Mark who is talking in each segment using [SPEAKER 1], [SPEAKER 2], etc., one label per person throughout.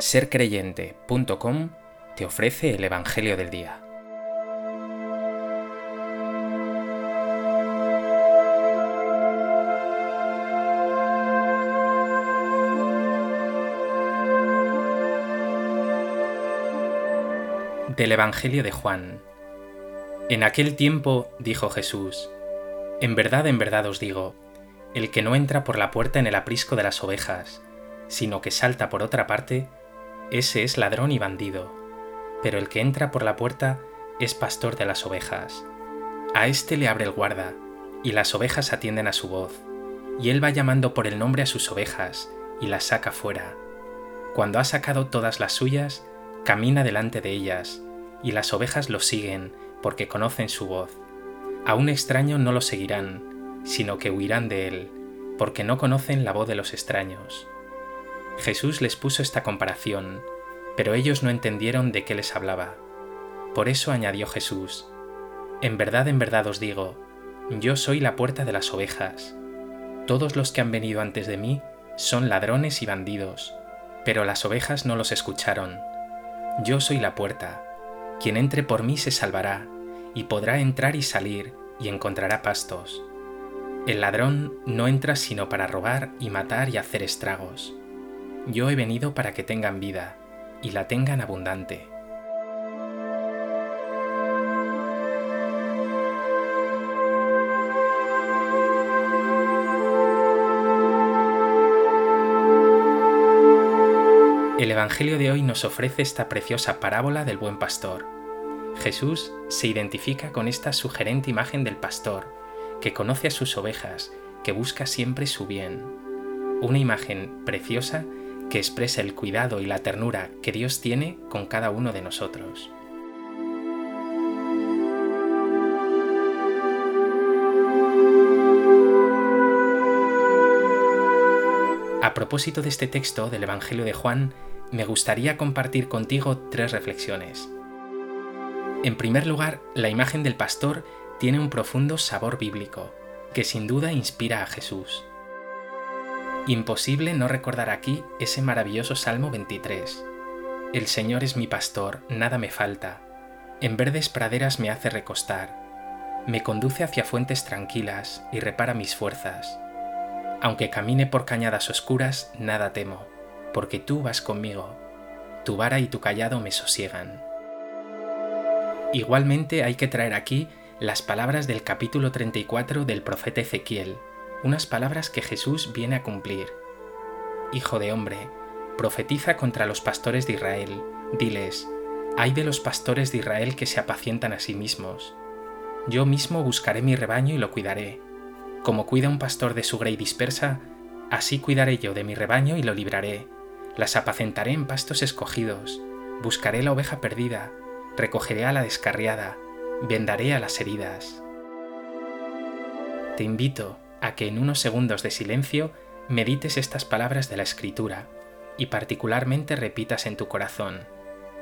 [SPEAKER 1] sercreyente.com te ofrece el Evangelio del Día. Del Evangelio de Juan. En aquel tiempo dijo Jesús, En verdad, en verdad os digo, el que no entra por la puerta en el aprisco de las ovejas, sino que salta por otra parte, ese es ladrón y bandido, pero el que entra por la puerta es pastor de las ovejas. A éste le abre el guarda, y las ovejas atienden a su voz, y él va llamando por el nombre a sus ovejas, y las saca fuera. Cuando ha sacado todas las suyas, camina delante de ellas, y las ovejas lo siguen, porque conocen su voz. A un extraño no lo seguirán, sino que huirán de él, porque no conocen la voz de los extraños. Jesús les puso esta comparación, pero ellos no entendieron de qué les hablaba. Por eso añadió Jesús, En verdad, en verdad os digo, yo soy la puerta de las ovejas. Todos los que han venido antes de mí son ladrones y bandidos, pero las ovejas no los escucharon. Yo soy la puerta. Quien entre por mí se salvará, y podrá entrar y salir, y encontrará pastos. El ladrón no entra sino para robar y matar y hacer estragos. Yo he venido para que tengan vida, y la tengan abundante. El Evangelio de hoy nos ofrece esta preciosa parábola del buen pastor. Jesús se identifica con esta sugerente imagen del pastor, que conoce a sus ovejas, que busca siempre su bien. Una imagen preciosa que expresa el cuidado y la ternura que Dios tiene con cada uno de nosotros. A propósito de este texto del Evangelio de Juan, me gustaría compartir contigo tres reflexiones. En primer lugar, la imagen del pastor tiene un profundo sabor bíblico, que sin duda inspira a Jesús. Imposible no recordar aquí ese maravilloso Salmo 23. El Señor es mi pastor, nada me falta. En verdes praderas me hace recostar. Me conduce hacia fuentes tranquilas y repara mis fuerzas. Aunque camine por cañadas oscuras, nada temo, porque tú vas conmigo. Tu vara y tu callado me sosiegan. Igualmente hay que traer aquí las palabras del capítulo 34 del profeta Ezequiel, unas palabras que Jesús viene a cumplir. Hijo de hombre, profetiza contra los pastores de Israel, diles, hay de los pastores de Israel que se apacientan a sí mismos. Yo mismo buscaré mi rebaño y lo cuidaré. Como cuida un pastor de su grey dispersa, así cuidaré yo de mi rebaño y lo libraré. Las apacentaré en pastos escogidos, buscaré la oveja perdida, recogeré a la descarriada, vendaré a las heridas. Te invito a que en unos segundos de silencio medites estas palabras de la Escritura y particularmente repitas en tu corazón,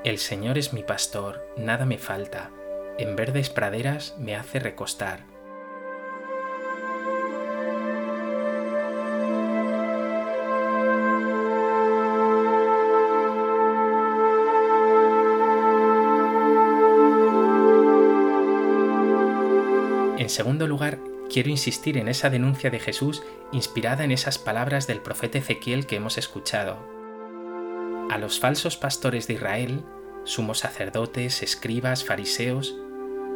[SPEAKER 1] El Señor es mi pastor, nada me falta, en verdes praderas me hace recostar. En segundo lugar, quiero insistir en esa denuncia de Jesús inspirada en esas palabras del profeta Ezequiel que hemos escuchado. A los falsos pastores de Israel, sumos sacerdotes, escribas, fariseos,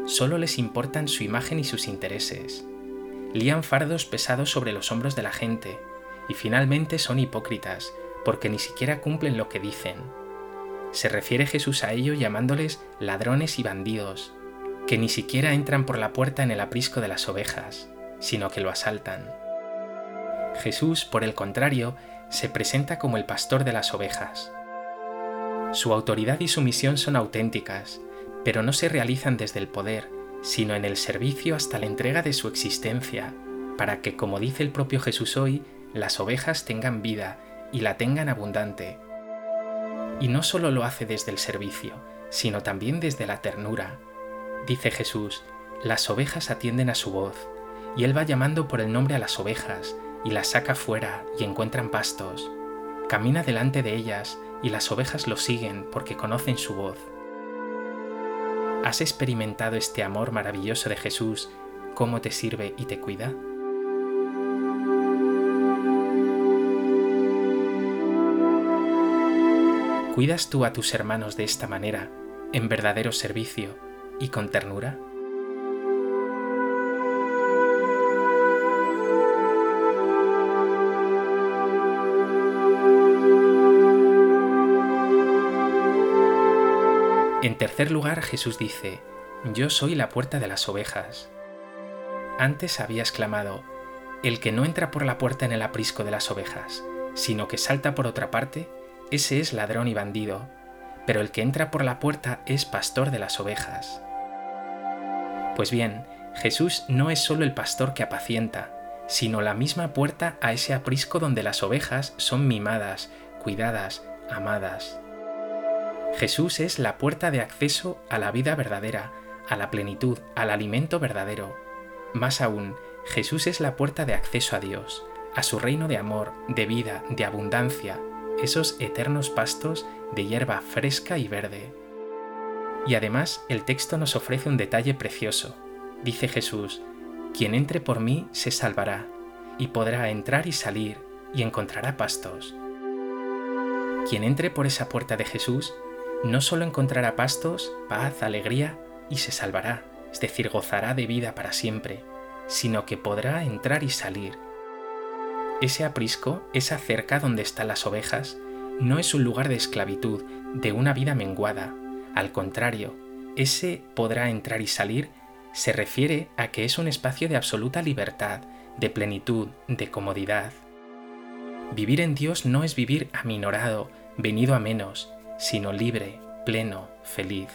[SPEAKER 1] solo les importan su imagen y sus intereses. Lían fardos pesados sobre los hombros de la gente y finalmente son hipócritas porque ni siquiera cumplen lo que dicen. Se refiere Jesús a ello llamándoles ladrones y bandidos, que ni siquiera entran por la puerta en el aprisco de las ovejas, sino que lo asaltan. Jesús, por el contrario, se presenta como el pastor de las ovejas. Su autoridad y su misión son auténticas, pero no se realizan desde el poder, sino en el servicio hasta la entrega de su existencia, para que, como dice el propio Jesús hoy, las ovejas tengan vida y la tengan abundante. Y no solo lo hace desde el servicio, sino también desde la ternura, Dice Jesús, las ovejas atienden a su voz, y él va llamando por el nombre a las ovejas, y las saca fuera y encuentran pastos. Camina delante de ellas y las ovejas lo siguen porque conocen su voz. ¿Has experimentado este amor maravilloso de Jesús, cómo te sirve y te cuida? ¿Cuidas tú a tus hermanos de esta manera, en verdadero servicio y con ternura? En tercer lugar, Jesús dice, Yo soy la puerta de las ovejas. Antes había exclamado, El que no entra por la puerta en el aprisco de las ovejas, sino que salta por otra parte, ese es ladrón y bandido, pero el que entra por la puerta es pastor de las ovejas. Pues bien, Jesús no es solo el pastor que apacienta, sino la misma puerta a ese aprisco donde las ovejas son mimadas, cuidadas, amadas. Jesús es la puerta de acceso a la vida verdadera, a la plenitud, al alimento verdadero. Más aún, Jesús es la puerta de acceso a Dios, a su reino de amor, de vida, de abundancia, esos eternos pastos de hierba fresca y verde. Y además el texto nos ofrece un detalle precioso. Dice Jesús, quien entre por mí se salvará, y podrá entrar y salir, y encontrará pastos. Quien entre por esa puerta de Jesús no solo encontrará pastos, paz, alegría y se salvará, es decir, gozará de vida para siempre, sino que podrá entrar y salir. Ese aprisco, esa cerca donde están las ovejas, no es un lugar de esclavitud, de una vida menguada. Al contrario, ese podrá entrar y salir se refiere a que es un espacio de absoluta libertad, de plenitud, de comodidad. Vivir en Dios no es vivir aminorado, venido a menos, sino libre, pleno, feliz.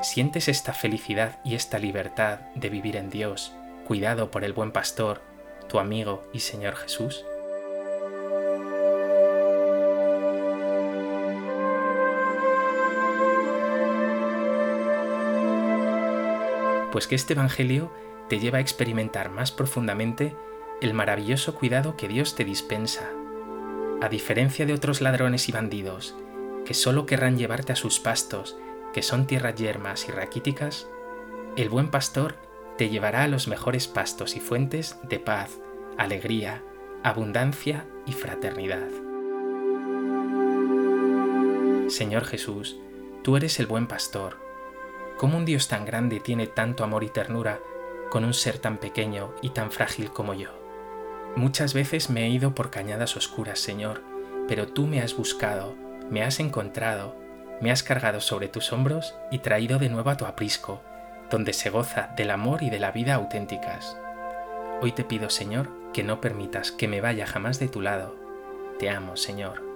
[SPEAKER 1] ¿Sientes esta felicidad y esta libertad de vivir en Dios, cuidado por el buen pastor, tu amigo y Señor Jesús? Pues que este Evangelio te lleva a experimentar más profundamente el maravilloso cuidado que Dios te dispensa. A diferencia de otros ladrones y bandidos que solo querrán llevarte a sus pastos, que son tierras yermas y raquíticas, el buen pastor te llevará a los mejores pastos y fuentes de paz, alegría, abundancia y fraternidad. Señor Jesús, tú eres el buen pastor. ¿Cómo un Dios tan grande tiene tanto amor y ternura con un ser tan pequeño y tan frágil como yo? Muchas veces me he ido por cañadas oscuras, Señor, pero tú me has buscado me has encontrado, me has cargado sobre tus hombros y traído de nuevo a tu aprisco, donde se goza del amor y de la vida auténticas. Hoy te pido, Señor, que no permitas que me vaya jamás de tu lado. Te amo, Señor.